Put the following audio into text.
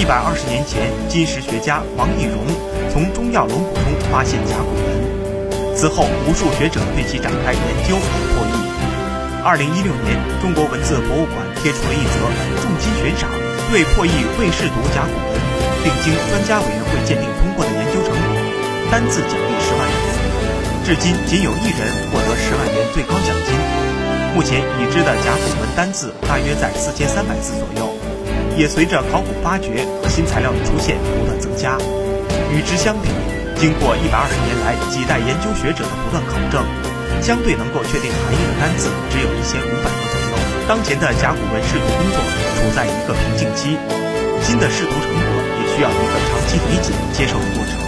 一百二十年前，金石学家王懿荣从中药龙骨中发现甲骨文，此后无数学者对其展开研究和破译。二零一六年，中国文字博物馆贴出了一则重金悬赏对破译未试读甲骨文，并经专家委员会鉴定通过的研究成果，单字奖励十万元。至今仅有一人获得十万元最高奖金。目前已知的甲骨文单字大约在四千三百字左右，也随着考古发掘和新材料的出现不断增加。与之相比，经过一百二十年来几代研究学者的不断考证，相对能够确定含义的单字只有一千五百个左右。当前的甲骨文试读工作处在一个瓶颈期，新的试读成果也需要一个长期理解、接受的过程。